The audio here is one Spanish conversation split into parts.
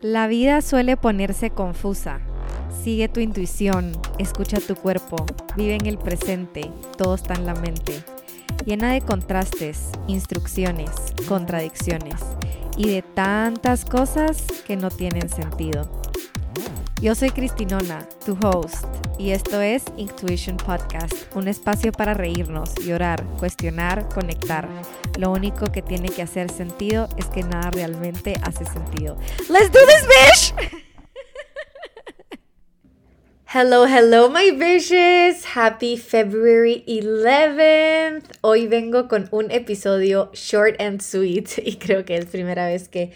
La vida suele ponerse confusa. Sigue tu intuición, escucha tu cuerpo, vive en el presente, todo está en la mente. Llena de contrastes, instrucciones, contradicciones y de tantas cosas que no tienen sentido. Yo soy Cristinona, tu host, y esto es Intuition Podcast, un espacio para reírnos, llorar, cuestionar, conectar. Lo único que tiene que hacer sentido es que nada realmente hace sentido. ¡Let's do this, bitch! Hello, hello, my bitches. Happy February 11th. Hoy vengo con un episodio short and sweet y creo que es primera vez que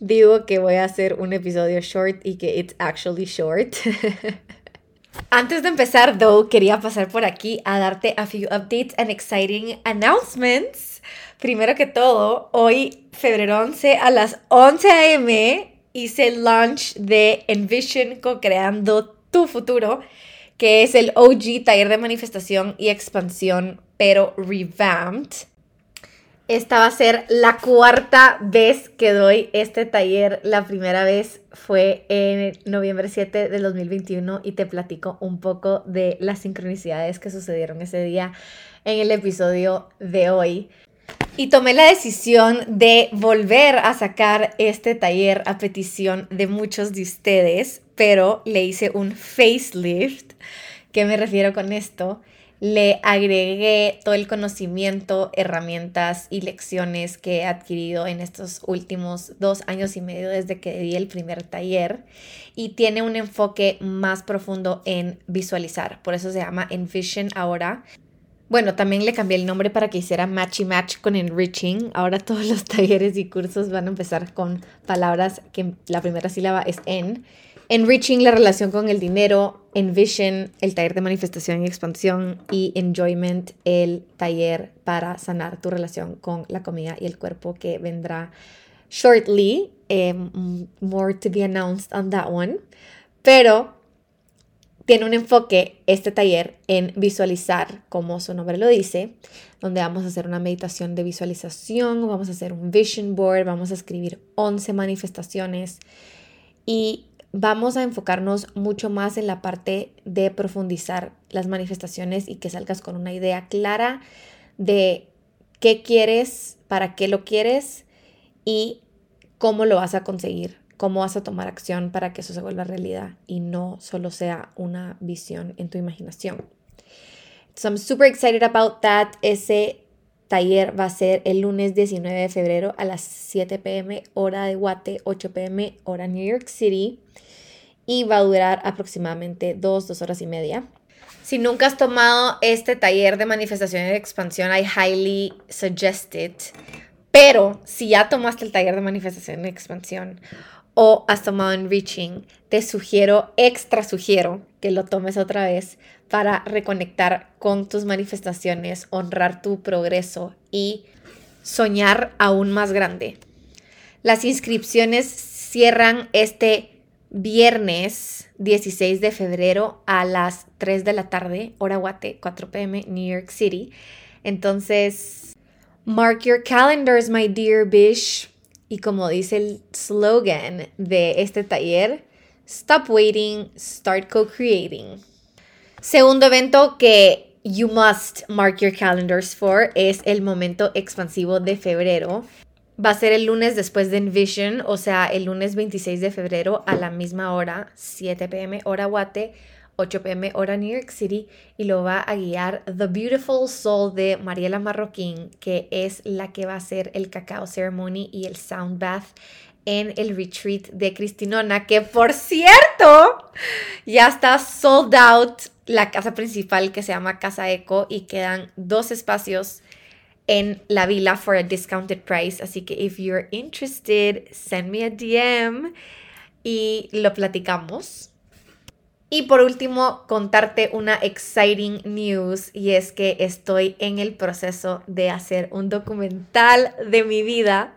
digo que voy a hacer un episodio short y que it's actually short. Antes de empezar, though, quería pasar por aquí a darte a few updates and exciting announcements. Primero que todo, hoy, febrero 11, a las 11 a.m., hice el launch de Envision Co-Creando Tu Futuro, que es el OG taller de manifestación y expansión, pero revamped. Esta va a ser la cuarta vez que doy este taller. La primera vez fue en noviembre 7 del 2021 y te platico un poco de las sincronicidades que sucedieron ese día en el episodio de hoy. Y tomé la decisión de volver a sacar este taller a petición de muchos de ustedes, pero le hice un facelift. ¿Qué me refiero con esto? Le agregué todo el conocimiento, herramientas y lecciones que he adquirido en estos últimos dos años y medio desde que di el primer taller y tiene un enfoque más profundo en visualizar. Por eso se llama Envision ahora. Bueno, también le cambié el nombre para que hiciera match y match con Enriching. Ahora todos los talleres y cursos van a empezar con palabras que la primera sílaba es en Enriching la relación con el dinero, Envision el taller de manifestación y expansión y Enjoyment el taller para sanar tu relación con la comida y el cuerpo que vendrá shortly. Em, more to be announced on that one. Pero tiene un enfoque este taller en visualizar, como su nombre lo dice, donde vamos a hacer una meditación de visualización, vamos a hacer un vision board, vamos a escribir 11 manifestaciones y vamos a enfocarnos mucho más en la parte de profundizar las manifestaciones y que salgas con una idea clara de qué quieres, para qué lo quieres y cómo lo vas a conseguir, cómo vas a tomar acción para que eso se vuelva realidad y no solo sea una visión en tu imaginación. So I'm super excited about that. Ese taller va a ser el lunes 19 de febrero a las 7 pm hora de Guate, 8 pm hora New York City y va a durar aproximadamente dos, dos horas y media. Si nunca has tomado este taller de manifestación y de expansión, I highly suggest it. Pero si ya tomaste el taller de manifestación y expansión o has tomado Enriching, te sugiero, extra sugiero que lo tomes otra vez para reconectar con tus manifestaciones, honrar tu progreso y soñar aún más grande. Las inscripciones cierran este viernes 16 de febrero a las 3 de la tarde, hora Guate, 4 pm, New York City. Entonces, mark your calendars, my dear Bish. Y como dice el slogan de este taller, stop waiting, start co-creating. Segundo evento que you must mark your calendars for es el momento expansivo de febrero Va a ser el lunes después de Envision, o sea, el lunes 26 de febrero a la misma hora, 7 pm hora Guate, 8 pm hora New York City, y lo va a guiar The Beautiful Soul de Mariela Marroquín, que es la que va a hacer el cacao ceremony y el sound bath en el retreat de Cristinona, que por cierto ya está sold out la casa principal que se llama Casa Eco y quedan dos espacios en la vila for a discounted price. Así que if you're interested, send me a DM y lo platicamos. Y por último, contarte una exciting news y es que estoy en el proceso de hacer un documental de mi vida.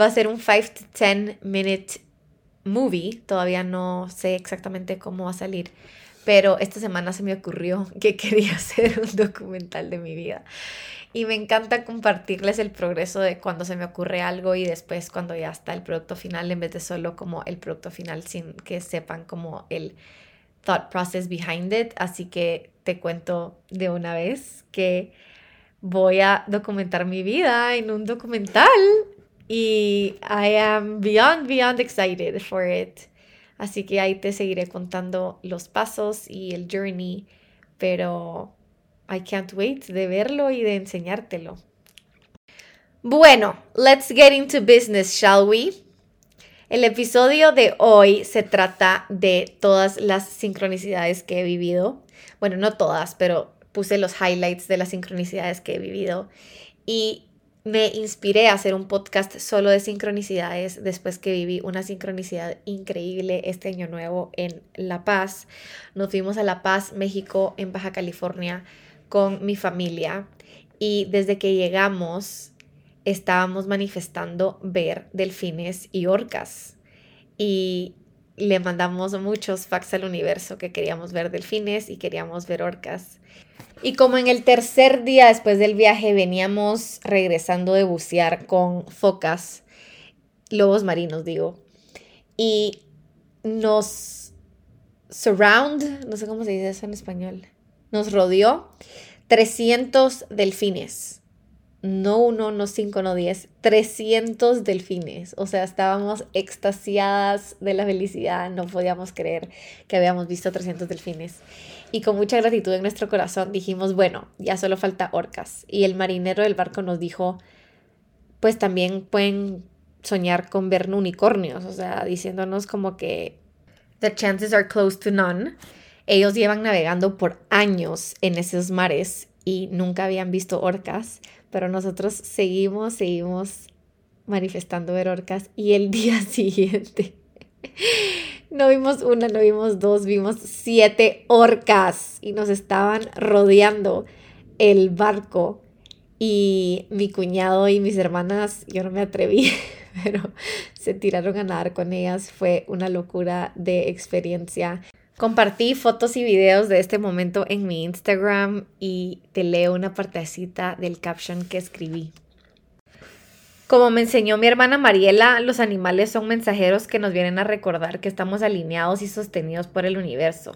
Va a ser un 5 to 10 minute movie. Todavía no sé exactamente cómo va a salir, pero esta semana se me ocurrió que quería hacer un documental de mi vida. Y me encanta compartirles el progreso de cuando se me ocurre algo y después cuando ya está el producto final, en vez de solo como el producto final, sin que sepan como el thought process behind it. Así que te cuento de una vez que voy a documentar mi vida en un documental y I am beyond, beyond excited for it. Así que ahí te seguiré contando los pasos y el journey, pero I can't wait de verlo y de enseñártelo. Bueno, let's get into business, shall we? El episodio de hoy se trata de todas las sincronicidades que he vivido. Bueno, no todas, pero puse los highlights de las sincronicidades que he vivido. Y me inspiré a hacer un podcast solo de sincronicidades después que viví una sincronicidad increíble este año nuevo en La Paz. Nos fuimos a La Paz, México, en Baja California, con mi familia y desde que llegamos estábamos manifestando ver delfines y orcas y le mandamos muchos fax al universo que queríamos ver delfines y queríamos ver orcas. Y como en el tercer día después del viaje veníamos regresando de bucear con focas, lobos marinos digo, y nos surround, no sé cómo se dice eso en español, nos rodeó 300 delfines. No uno, no cinco, no diez, 300 delfines. O sea, estábamos extasiadas de la felicidad, no podíamos creer que habíamos visto 300 delfines. Y con mucha gratitud en nuestro corazón dijimos, bueno, ya solo falta orcas. Y el marinero del barco nos dijo, pues también pueden soñar con ver unicornios, o sea, diciéndonos como que the chances are close to none. Ellos llevan navegando por años en esos mares y nunca habían visto orcas, pero nosotros seguimos, seguimos manifestando ver orcas y el día siguiente no vimos una, no vimos dos, vimos siete orcas y nos estaban rodeando el barco y mi cuñado y mis hermanas, yo no me atreví, pero se tiraron a nadar con ellas, fue una locura de experiencia. Compartí fotos y videos de este momento en mi Instagram y te leo una partecita del caption que escribí. Como me enseñó mi hermana Mariela, los animales son mensajeros que nos vienen a recordar que estamos alineados y sostenidos por el universo.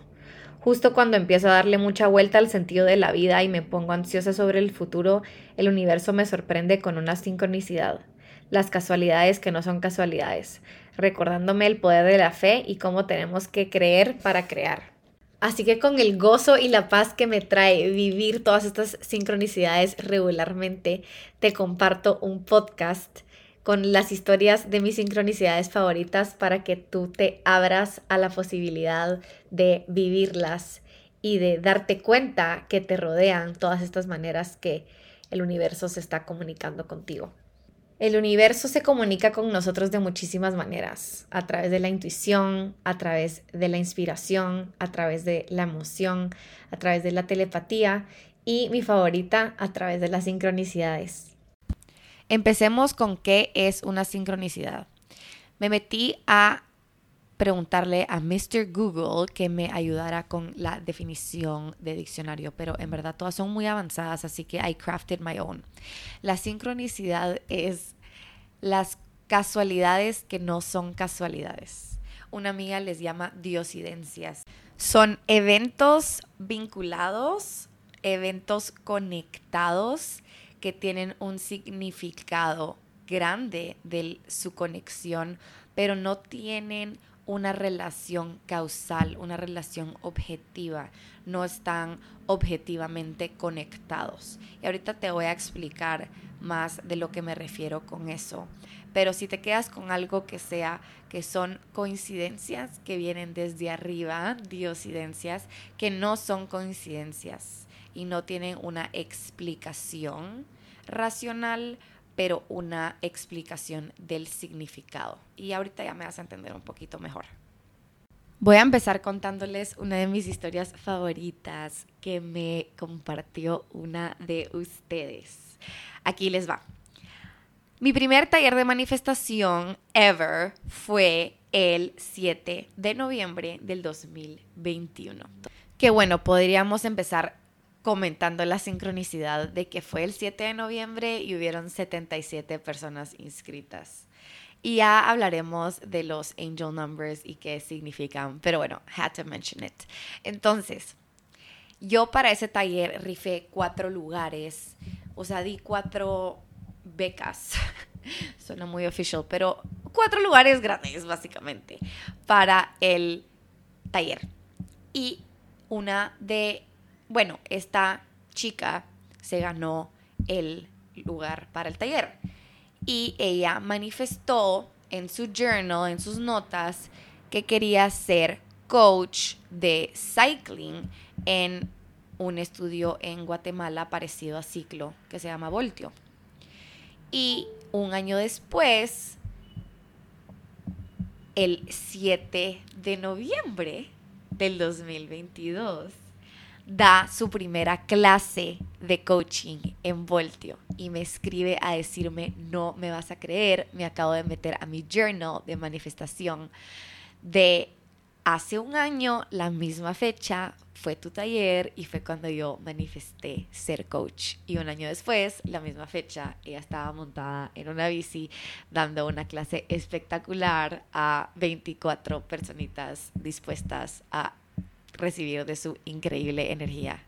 Justo cuando empiezo a darle mucha vuelta al sentido de la vida y me pongo ansiosa sobre el futuro, el universo me sorprende con una sincronicidad las casualidades que no son casualidades, recordándome el poder de la fe y cómo tenemos que creer para crear. Así que con el gozo y la paz que me trae vivir todas estas sincronicidades regularmente, te comparto un podcast con las historias de mis sincronicidades favoritas para que tú te abras a la posibilidad de vivirlas y de darte cuenta que te rodean todas estas maneras que el universo se está comunicando contigo. El universo se comunica con nosotros de muchísimas maneras, a través de la intuición, a través de la inspiración, a través de la emoción, a través de la telepatía y mi favorita, a través de las sincronicidades. Empecemos con qué es una sincronicidad. Me metí a preguntarle a Mr. Google que me ayudara con la definición de diccionario, pero en verdad todas son muy avanzadas, así que I crafted my own. La sincronicidad es las casualidades que no son casualidades. Una amiga les llama diosidencias. Son eventos vinculados, eventos conectados que tienen un significado grande de su conexión, pero no tienen una relación causal, una relación objetiva, no están objetivamente conectados. Y ahorita te voy a explicar más de lo que me refiero con eso. Pero si te quedas con algo que sea que son coincidencias que vienen desde arriba, diosidencias, que no son coincidencias y no tienen una explicación racional, pero una explicación del significado. Y ahorita ya me vas a entender un poquito mejor. Voy a empezar contándoles una de mis historias favoritas que me compartió una de ustedes. Aquí les va. Mi primer taller de manifestación ever fue el 7 de noviembre del 2021. Que bueno, podríamos empezar comentando la sincronicidad de que fue el 7 de noviembre y hubieron 77 personas inscritas. Y ya hablaremos de los angel numbers y qué significan, pero bueno, had to mention it. Entonces, yo para ese taller rifé cuatro lugares, o sea, di cuatro becas. Suena muy official, pero cuatro lugares grandes, básicamente, para el taller. Y una de, bueno, esta chica se ganó el lugar para el taller. Y ella manifestó en su journal, en sus notas, que quería ser coach de cycling en un estudio en Guatemala parecido a Ciclo que se llama Voltio. Y un año después, el 7 de noviembre del 2022, da su primera clase de coaching en Voltio y me escribe a decirme, no me vas a creer, me acabo de meter a mi journal de manifestación de hace un año, la misma fecha, fue tu taller y fue cuando yo manifesté ser coach. Y un año después, la misma fecha, ella estaba montada en una bici dando una clase espectacular a 24 personitas dispuestas a recibir de su increíble energía.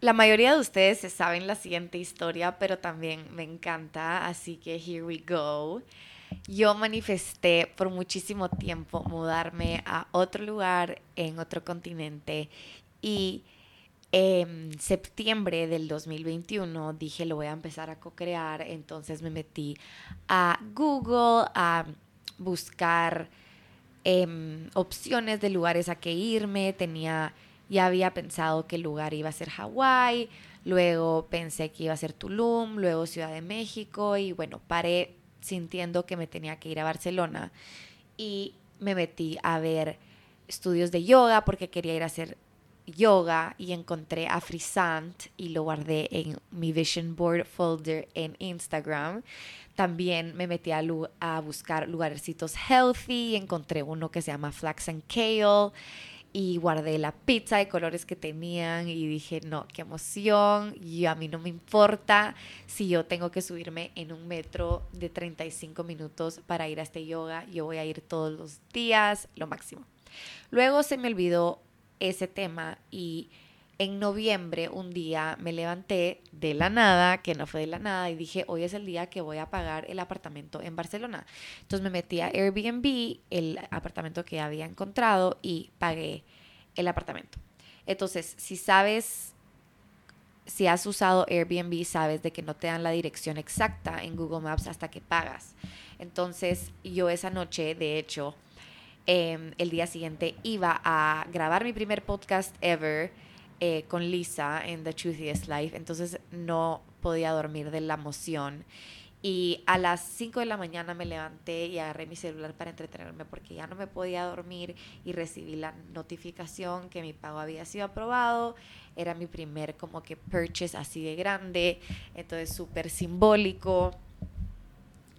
La mayoría de ustedes se saben la siguiente historia, pero también me encanta, así que here we go. Yo manifesté por muchísimo tiempo mudarme a otro lugar en otro continente y en septiembre del 2021 dije lo voy a empezar a co-crear, entonces me metí a Google a buscar em, opciones de lugares a que irme, tenía, ya había pensado que el lugar iba a ser Hawái, luego pensé que iba a ser Tulum, luego Ciudad de México y bueno, paré sintiendo que me tenía que ir a Barcelona y me metí a ver estudios de yoga porque quería ir a hacer yoga y encontré a Frisant y lo guardé en mi vision board folder en Instagram. También me metí a, buscar lugarcitos healthy, encontré uno que se llama Flax and Kale y guardé la pizza de colores que tenían y dije, no, qué emoción, y a mí no me importa si yo tengo que subirme en un metro de 35 minutos para ir a este yoga, yo voy a ir todos los días, lo máximo. Luego se me olvidó ese tema y en noviembre un día me levanté de la nada, que no fue de la nada, y dije, hoy es el día que voy a pagar el apartamento en Barcelona. Entonces me metí a Airbnb, el apartamento que había encontrado, y pagué el apartamento. Entonces, si sabes, si has usado Airbnb, sabes de que no te dan la dirección exacta en Google Maps hasta que pagas. Entonces, yo esa noche, de hecho, em, el día siguiente iba a grabar mi primer podcast ever eh, con Lisa en The Truthiest Life, entonces no podía dormir de la emoción. Y a las 5 de la mañana me levanté y agarré mi celular para entretenerme porque ya no me podía dormir y recibí la notificación que mi pago había sido aprobado. Era mi primer como que purchase así de grande, entonces súper simbólico.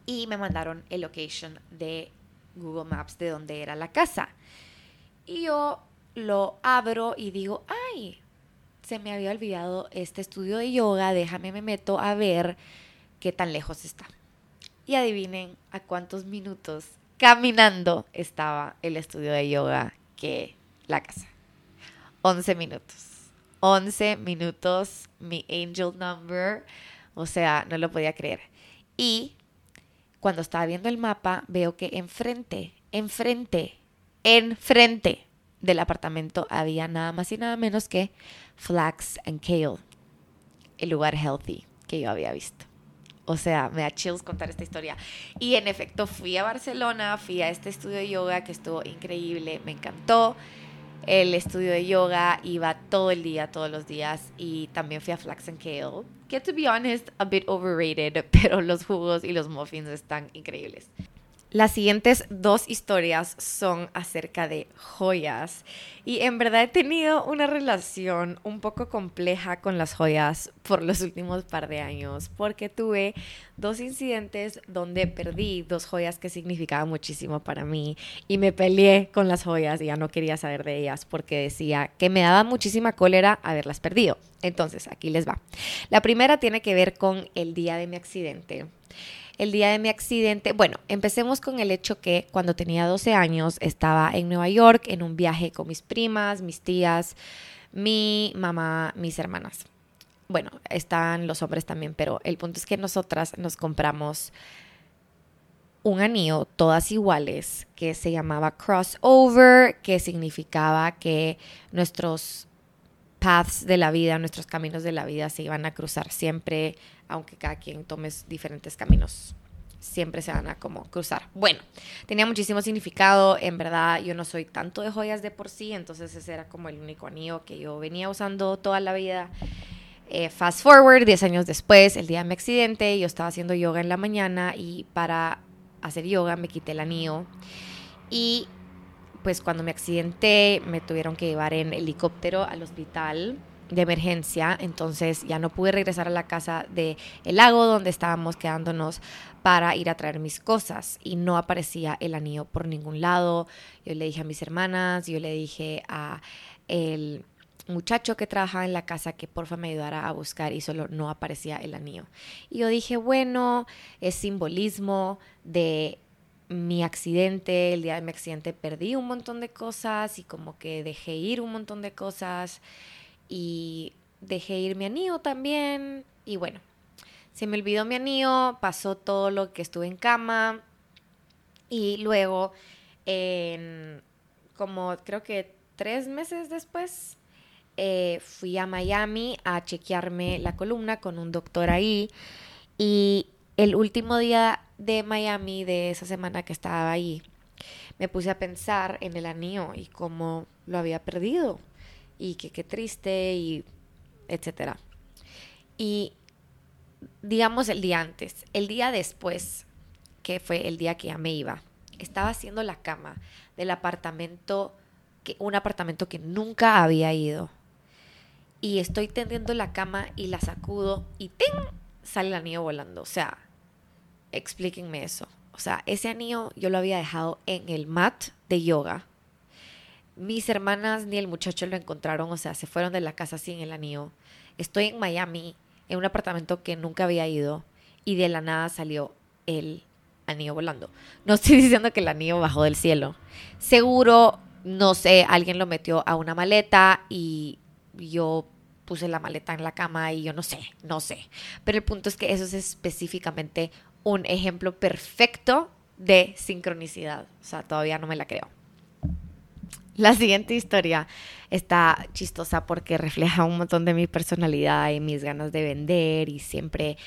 Y me mandaron el location de Google Maps de donde era la casa. Y yo lo abro y digo, ay, se me había olvidado este estudio de yoga, déjame me meto a ver qué tan lejos está. Y adivinen a cuántos minutos caminando estaba el estudio de yoga que la casa. 11 minutos. 11 minutos, mi angel number. O sea, no lo podía creer. Y cuando estaba viendo el mapa, veo que enfrente, enfrente, enfrente del apartamento había nada más y nada menos que Flax and Kale, el lugar healthy que yo había visto. O sea, me da chills contar esta historia. Y en efecto fui a Barcelona, fui a este estudio de yoga que estuvo increíble, me encantó. El estudio de yoga iba todo el día, todos los días. Y también fui a Flax and Kale, que to be honest, a bit overrated, pero los jugos y los muffins están increíbles. Las siguientes dos historias son acerca de joyas y en verdad he tenido una relación un poco compleja con las joyas por los últimos par de años porque tuve dos incidentes donde perdí dos joyas que significaban muchísimo para mí y me peleé con las joyas y ya no quería saber de ellas porque decía que me daba muchísima cólera haberlas perdido. Entonces, aquí les va. La primera tiene que ver con el día de mi accidente el día de mi accidente, bueno, empecemos con el hecho que cuando tenía 12 años estaba en Nueva York en un viaje con mis primas, mis tías, mi mamá, mis hermanas. Bueno, están los hombres también, pero el punto es que nosotras nos compramos un anillo, todas iguales, que se llamaba crossover, que significaba que nuestros paths de la vida, nuestros caminos de la vida se iban a cruzar siempre, aunque cada quien tome diferentes caminos. Siempre se van a como cruzar. Bueno, tenía muchísimo significado. En verdad, yo no soy tanto de joyas de por sí, entonces ese era como el único anillo que yo venía usando toda la vida. Eh, fast forward, 10 años después, el día de mi accidente, yo estaba haciendo yoga en la mañana y para hacer yoga me quité el anillo. Y pues cuando me accidenté me tuvieron que llevar en helicóptero al hospital de emergencia, entonces ya no pude regresar a la casa de el lago donde estábamos quedándonos para ir a traer mis cosas y no aparecía el anillo por ningún lado. Yo le dije a mis hermanas, yo le dije a el muchacho que trabajaba en la casa que porfa me ayudara a buscar y solo no aparecía el anillo. Y yo dije, bueno, es simbolismo de mi accidente, el día de mi accidente perdí un montón de cosas y como que dejé ir un montón de cosas y dejé ir mi anillo también y bueno, se me olvidó mi anillo, pasó todo lo que estuve en cama y luego en como creo que tres meses después eh, fui a Miami a chequearme la columna con un doctor ahí y el último día de Miami, de esa semana que estaba ahí, me puse a pensar en el anillo y cómo lo había perdido y que qué triste y etcétera. Y digamos el día antes, el día después, que fue el día que ya me iba, estaba haciendo la cama del apartamento, que, un apartamento que nunca había ido. Y estoy tendiendo la cama y la sacudo y ¡ting! sale el anillo volando. O sea, explíquenme eso. O sea, ese anillo yo lo había dejado en el mat de yoga. Mis hermanas ni el muchacho lo encontraron, o sea, se fueron de la casa sin el anillo. Estoy en Miami, en un apartamento que nunca había ido, y de la nada salió el anillo volando. No estoy diciendo que el anillo bajó del cielo. Seguro, no sé, alguien lo metió a una maleta y yo puse la maleta en la cama y yo no sé, no sé. Pero el punto es que eso es específicamente un ejemplo perfecto de sincronicidad. O sea, todavía no me la creo. La siguiente historia está chistosa porque refleja un montón de mi personalidad y mis ganas de vender y siempre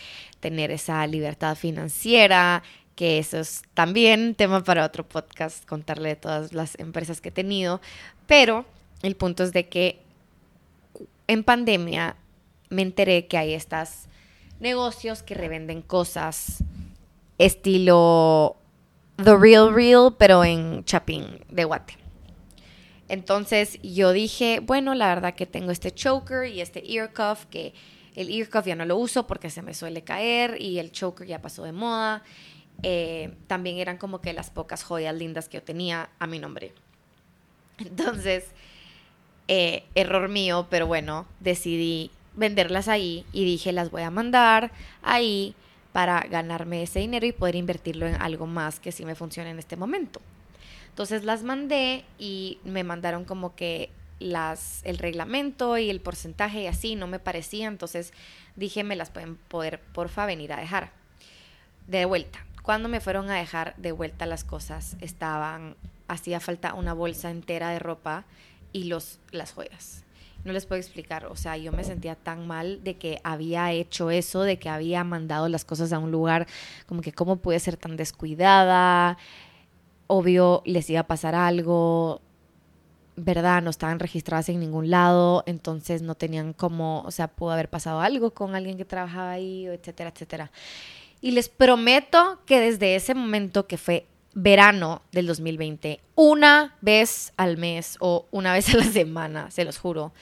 tener esa libertad financiera, que eso es también tema para otro podcast, contarle de todas las empresas que he tenido. Pero el punto es de que en pandemia me enteré que hay estos negocios que revenden cosas estilo The Real Real, pero en Chapín de Guate. Entonces yo dije, bueno, la verdad que tengo este choker y este ear cuff, que el ear cuff ya no lo uso porque se me suele caer y el choker ya pasó de moda. Eh, también eran como que las pocas joyas lindas que yo tenía a mi nombre. Entonces, eh, error mío, pero bueno, decidí venderlas ahí y dije, las voy a mandar ahí para ganarme ese dinero y poder invertirlo en algo más que sí me funcione en este momento. Entonces las mandé y me mandaron como que las, el reglamento y el porcentaje y así no me parecía, entonces dije me las pueden poder porfa venir a dejar de vuelta. Cuando me fueron a dejar de vuelta las cosas estaban, hacía falta una bolsa entera de ropa y los, las joyas no les puedo explicar, o sea, yo me sentía tan mal de que había hecho eso, de que había mandado las cosas a un lugar, como que cómo pude ser tan descuidada, obvio les iba a pasar algo, ¿verdad? No estaban registradas en ningún lado, entonces no tenían como, o sea, pudo haber pasado algo con alguien que trabajaba ahí, etcétera, etcétera. Y les prometo que desde ese momento que fue verano del 2020, una vez al mes o una vez a la semana, se los juro,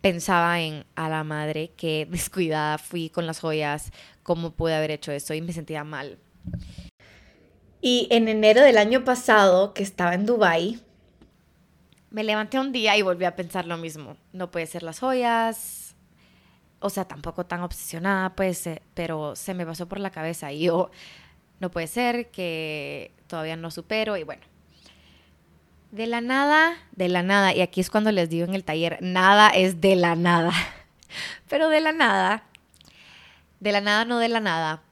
pensaba en a la madre que descuidada fui con las joyas, cómo pude haber hecho eso y me sentía mal. Y en enero del año pasado, que estaba en Dubai, me levanté un día y volví a pensar lo mismo. No puede ser las joyas, o sea, tampoco tan obsesionada, pues, pero se me pasó por la cabeza y yo, no puede ser que todavía no supero y bueno. De la nada, de la nada, y aquí es cuando les digo en el taller, nada es de la nada, pero de la nada, de la nada, no de la nada,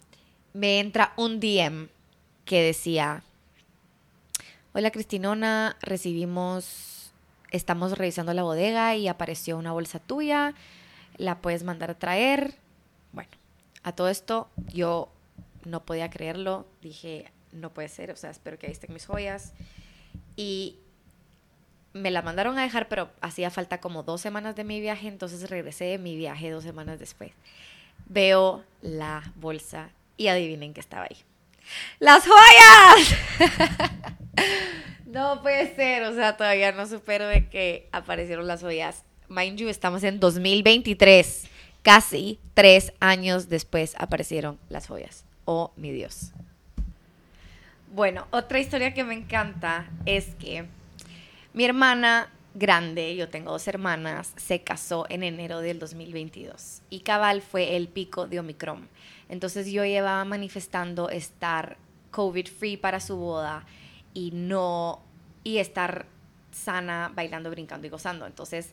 me entra un DM que decía, hola Cristinona, recibimos, estamos revisando la bodega y apareció una bolsa tuya, la puedes mandar a traer. Bueno, a todo esto yo no podía creerlo, dije, no puede ser, o sea, espero que ahí estén mis joyas. Y me la mandaron a dejar, pero hacía falta como dos semanas de mi viaje, entonces regresé de mi viaje dos semanas después. Veo la bolsa y adivinen qué estaba ahí. ¡Las joyas! no puede ser, o sea, todavía no supero de que aparecieron las joyas. Mind you, estamos en 2023. Casi tres años después aparecieron las joyas. Oh, mi Dios. Bueno, otra historia que me encanta es que mi hermana grande, yo tengo dos hermanas, se casó en enero del 2022 y cabal fue el pico de Omicron. Entonces yo llevaba manifestando estar COVID free para su boda y no y estar sana bailando, brincando y gozando. Entonces,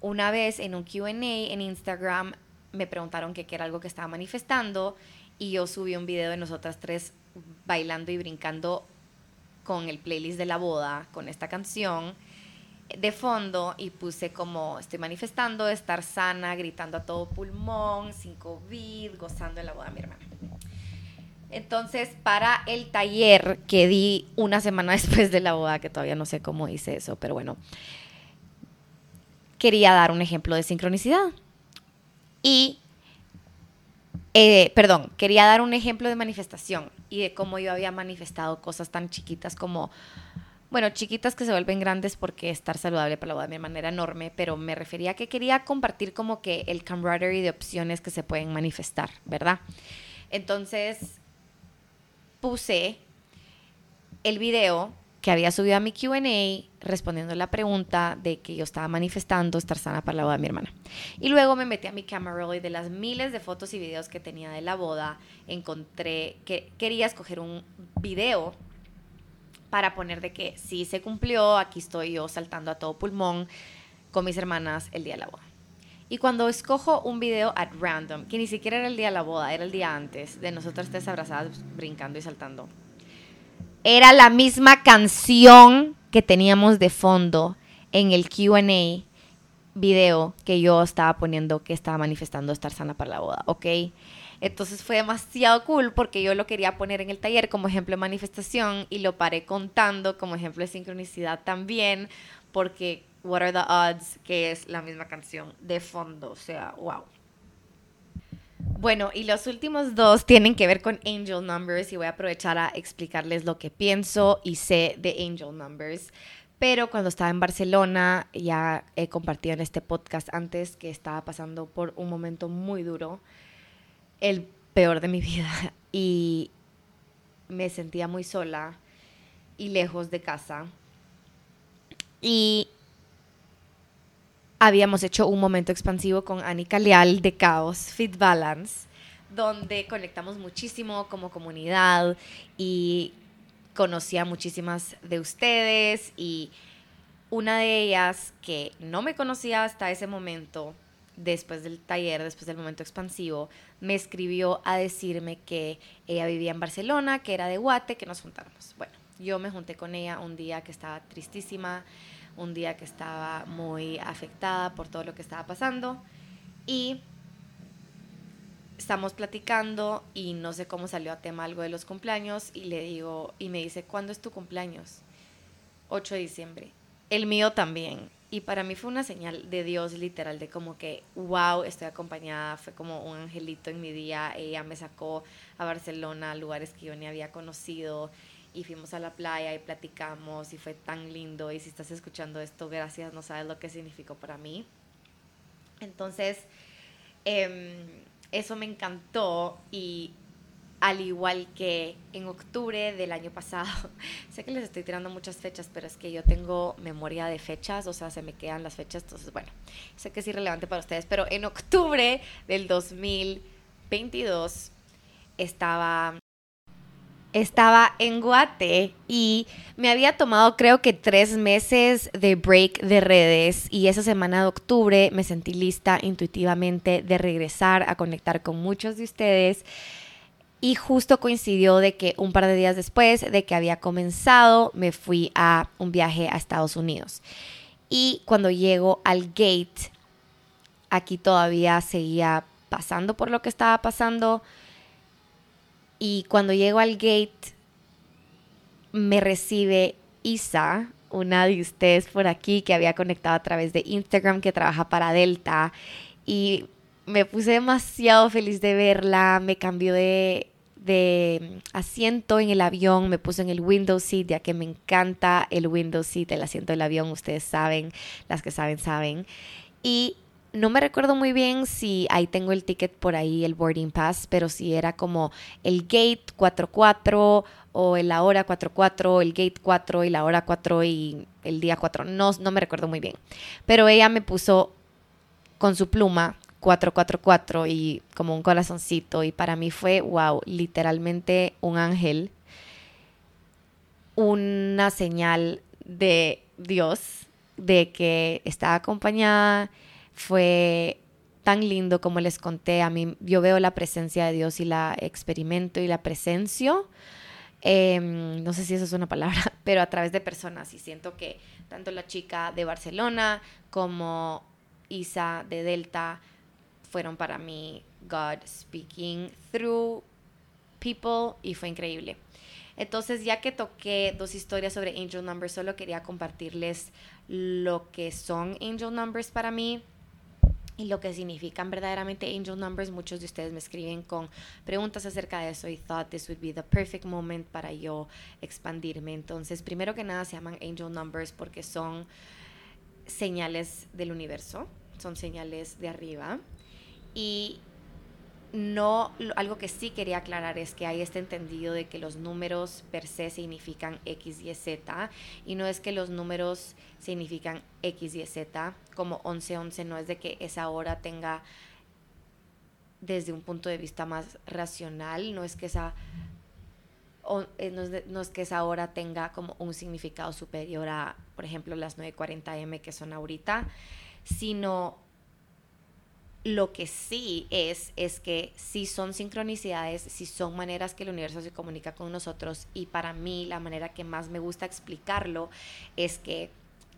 una vez en un Q&A en Instagram me preguntaron qué era algo que estaba manifestando y yo subí un video de nosotras tres bailando y brincando con el playlist de la boda, con esta canción de fondo y puse como estoy manifestando estar sana, gritando a todo pulmón, sin COVID, gozando de la boda de mi hermana. Entonces, para el taller que di una semana después de la boda, que todavía no sé cómo hice eso, pero bueno, quería dar un ejemplo de sincronicidad. Y eh, perdón, quería dar un ejemplo de manifestación y de cómo yo había manifestado cosas tan chiquitas como, bueno, chiquitas que se vuelven grandes porque estar saludable para la boda de mi manera enorme, pero me refería a que quería compartir como que el camaraderie de opciones que se pueden manifestar, ¿verdad? Entonces puse el video que había subido a mi QA respondiendo la pregunta de que yo estaba manifestando estar sana para la boda de mi hermana. Y luego me metí a mi camera y de las miles de fotos y videos que tenía de la boda, encontré que quería escoger un video para poner de que sí se cumplió, aquí estoy yo saltando a todo pulmón con mis hermanas el día de la boda. Y cuando escojo un video at random, que ni siquiera era el día de la boda, era el día antes, de nosotras tres abrazadas, brincando y saltando, era la misma canción que teníamos de fondo en el QA video que yo estaba poniendo que estaba manifestando estar sana para la boda, ¿ok? Entonces fue demasiado cool porque yo lo quería poner en el taller como ejemplo de manifestación y lo paré contando como ejemplo de sincronicidad también porque What are the odds que es la misma canción de fondo, o sea, wow. Bueno, y los últimos dos tienen que ver con angel numbers y voy a aprovechar a explicarles lo que pienso y sé de angel numbers. Pero cuando estaba en Barcelona, ya he compartido en este podcast antes que estaba pasando por un momento muy duro, el peor de mi vida, y me sentía muy sola y lejos de casa. Y habíamos hecho un momento expansivo con Anika Leal de Caos Fit Balance, donde conectamos muchísimo como comunidad y conocí a muchísimas de ustedes y una de ellas que no me conocía hasta ese momento, después del taller, después del momento expansivo, me escribió a decirme que ella vivía en Barcelona, que era de Guate, que nos juntáramos. Bueno, yo me junté con ella un día que estaba tristísima, un día que estaba muy afectada por todo lo que estaba pasando y estamos platicando y no sé cómo salió a tema algo de los cumpleaños y le digo y me dice, ¿cuándo es tu cumpleaños? 8 de diciembre. El mío también. Y para mí fue una señal de Dios literal, de como que, wow, estoy acompañada, fue como un angelito en mi día, ella me sacó a Barcelona, lugares que yo ni había conocido y fuimos a la playa y platicamos y fue tan lindo y si estás escuchando esto, gracias, no sabes lo que significó para mí. Entonces, em, eso me encantó y al igual que en octubre del año pasado, sé que les estoy tirando muchas fechas, pero es que yo tengo memoria de fechas, o sea, se me quedan las fechas, entonces bueno, sé que es irrelevante para ustedes, pero en octubre del 2022 estaba estaba en Guate y me había tomado creo que tres meses de break de redes y esa semana de octubre me sentí lista intuitivamente de regresar a conectar con muchos de ustedes y justo coincidió de que un par de días después de que había comenzado me fui a un viaje a Estados Unidos. Y cuando llego al gate, aquí todavía seguía pasando por lo que estaba pasando. Y cuando llego al gate, me recibe Isa, una de ustedes por aquí que había conectado a través de Instagram, que trabaja para Delta. Y me puse demasiado feliz de verla, me cambió de, de asiento en el avión, me puse en el window seat, ya que me encanta el window seat, el asiento del avión, ustedes saben, las que saben, saben. Y no me recuerdo muy bien si ahí tengo el ticket por ahí, el boarding pass, pero si era como el gate 44 o la hora 44, el gate 4 y la hora 4 y el día 4. No, no me recuerdo muy bien. Pero ella me puso con su pluma 444 y como un corazoncito y para mí fue, wow, literalmente un ángel, una señal de Dios, de que estaba acompañada, fue tan lindo como les conté, a mí yo veo la presencia de Dios y la experimento y la presencia. Em, no sé si eso es una palabra, pero a través de personas y siento que tanto la chica de Barcelona como Isa de Delta fueron para mí God speaking through people y fue increíble. Entonces, ya que toqué dos historias sobre angel numbers, solo quería compartirles lo que son angel numbers para mí y lo que significan verdaderamente angel numbers. Muchos de ustedes me escriben con preguntas acerca de eso y thought this would be the perfect moment para yo expandirme. Entonces, primero que nada se llaman angel numbers porque son señales del universo, son señales de arriba. Y no, algo que sí quería aclarar es que hay este entendido de que los números per se significan X, Y, Z y no es que los números significan X, Y, Z, como 11, 11 no es de que esa hora tenga desde un punto de vista más racional, no es que esa eh, no, es no, es que esa hora tenga como un significado superior a, por ejemplo, las 9.40 M que son ahorita, sino lo que sí es, es que sí son sincronicidades, sí son maneras que el universo se comunica con nosotros y para mí la manera que más me gusta explicarlo es que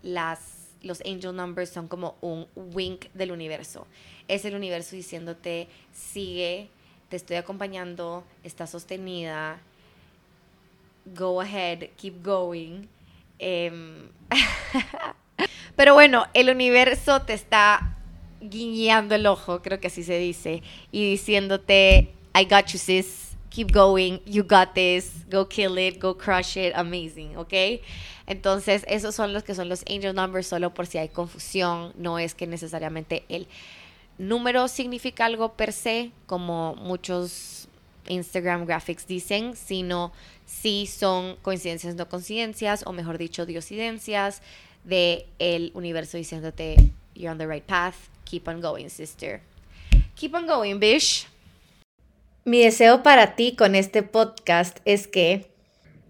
las, los angel numbers son como un wink del universo. Es el universo diciéndote, sigue, te estoy acompañando, está sostenida, go ahead, keep going. Em, pero bueno, el universo te está guiñando el ojo, creo que así se dice, y diciéndote, I got you sis, keep going, you got this, go kill it, go crush it, amazing, ¿ok? Entonces, esos son los que son los angel numbers, solo por si hay confusión, no es que necesariamente el número significa algo per se, como muchos Instagram graphics dicen, sino si son coincidencias, no coincidencias, o mejor dicho, diosidencias de el universo diciéndote, you're on the right path, Keep on going, sister. Keep on going, bish. Mi deseo para ti con este podcast es que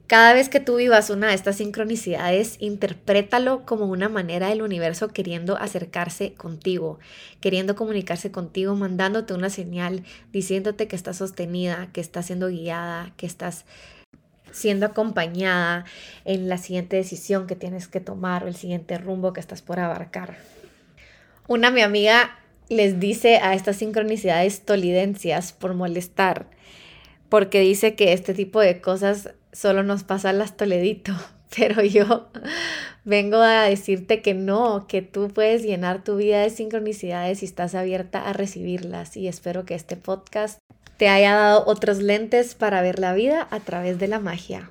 cada vez que tú vivas una de estas sincronicidades, interprétalo como una manera del universo queriendo acercarse contigo, queriendo comunicarse contigo, mandándote una señal, diciéndote que estás sostenida, que estás siendo guiada, que estás siendo acompañada en la siguiente decisión que tienes que tomar o el siguiente rumbo que estás por abarcar. Una mi amiga les dice a estas sincronicidades tolidencias por molestar, porque dice que este tipo de cosas solo nos pasa a las Toledito, pero yo vengo a decirte que no, que tú puedes llenar tu vida de sincronicidades y estás abierta a recibirlas y espero que este podcast te haya dado otros lentes para ver la vida a través de la magia.